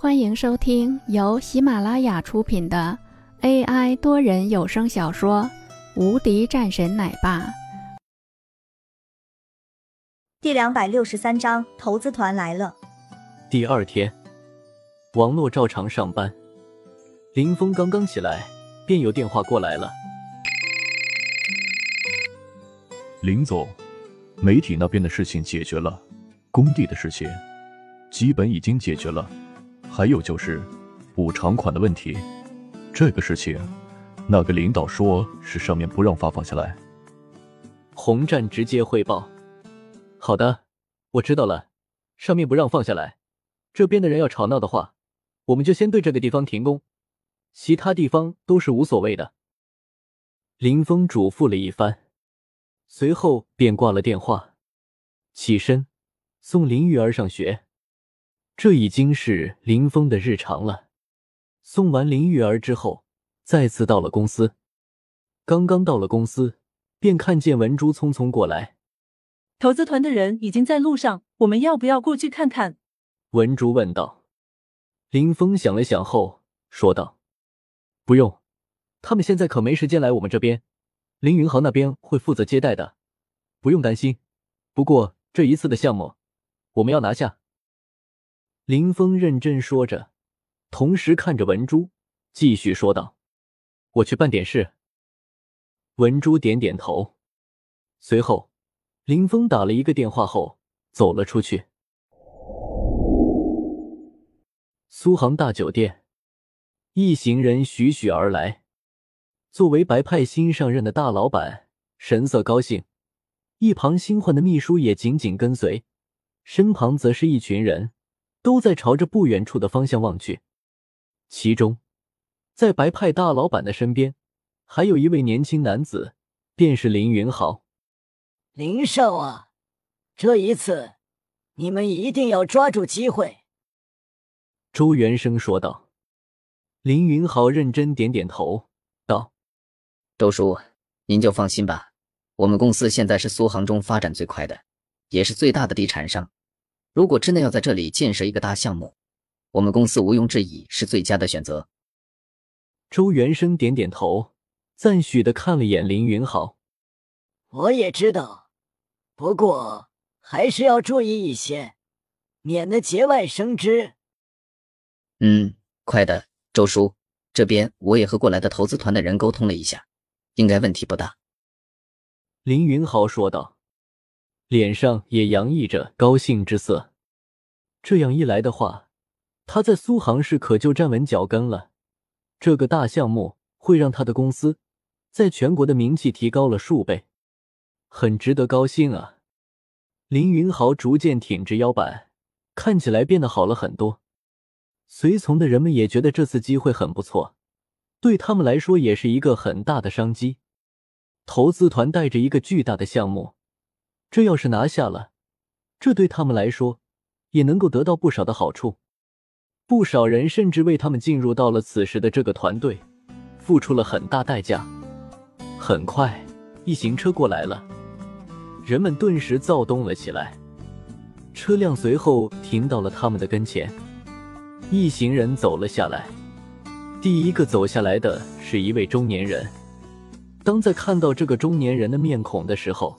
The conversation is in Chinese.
欢迎收听由喜马拉雅出品的 AI 多人有声小说《无敌战神奶爸》第两百六十三章：投资团来了。第二天，王洛照常上班。林峰刚刚起来，便有电话过来了。林总，媒体那边的事情解决了，工地的事情基本已经解决了。还有就是补偿款的问题，这个事情，那个领导说是上面不让发放下来。洪战直接汇报：“好的，我知道了，上面不让放下来，这边的人要吵闹的话，我们就先对这个地方停工，其他地方都是无所谓的。”林峰嘱咐了一番，随后便挂了电话，起身送林玉儿上学。这已经是林峰的日常了。送完林玉儿之后，再次到了公司。刚刚到了公司，便看见文珠匆匆过来。投资团的人已经在路上，我们要不要过去看看？文珠问道。林峰想了想后说道：“不用，他们现在可没时间来我们这边。林云豪那边会负责接待的，不用担心。不过这一次的项目，我们要拿下。”林峰认真说着，同时看着文珠，继续说道：“我去办点事。”文珠点点头，随后，林峰打了一个电话后走了出去。苏杭大酒店，一行人徐徐而来。作为白派新上任的大老板，神色高兴，一旁新换的秘书也紧紧跟随，身旁则是一群人。都在朝着不远处的方向望去，其中，在白派大老板的身边，还有一位年轻男子，便是林云豪。林少啊，这一次，你们一定要抓住机会。”周元生说道。林云豪认真点点头，道：“周叔，您就放心吧，我们公司现在是苏杭中发展最快的，也是最大的地产商。”如果真的要在这里建设一个大项目，我们公司毋庸置疑是最佳的选择。周元生点点头，赞许的看了眼林云豪。我也知道，不过还是要注意一些，免得节外生枝。嗯，快的，周叔，这边我也和过来的投资团的人沟通了一下，应该问题不大。林云豪说道。脸上也洋溢着高兴之色。这样一来的话，他在苏杭市可就站稳脚跟了。这个大项目会让他的公司在全国的名气提高了数倍，很值得高兴啊！林云豪逐渐挺直腰板，看起来变得好了很多。随从的人们也觉得这次机会很不错，对他们来说也是一个很大的商机。投资团带着一个巨大的项目。这要是拿下了，这对他们来说也能够得到不少的好处。不少人甚至为他们进入到了此时的这个团队付出了很大代价。很快，一行车过来了，人们顿时躁动了起来。车辆随后停到了他们的跟前，一行人走了下来。第一个走下来的是一位中年人。当在看到这个中年人的面孔的时候，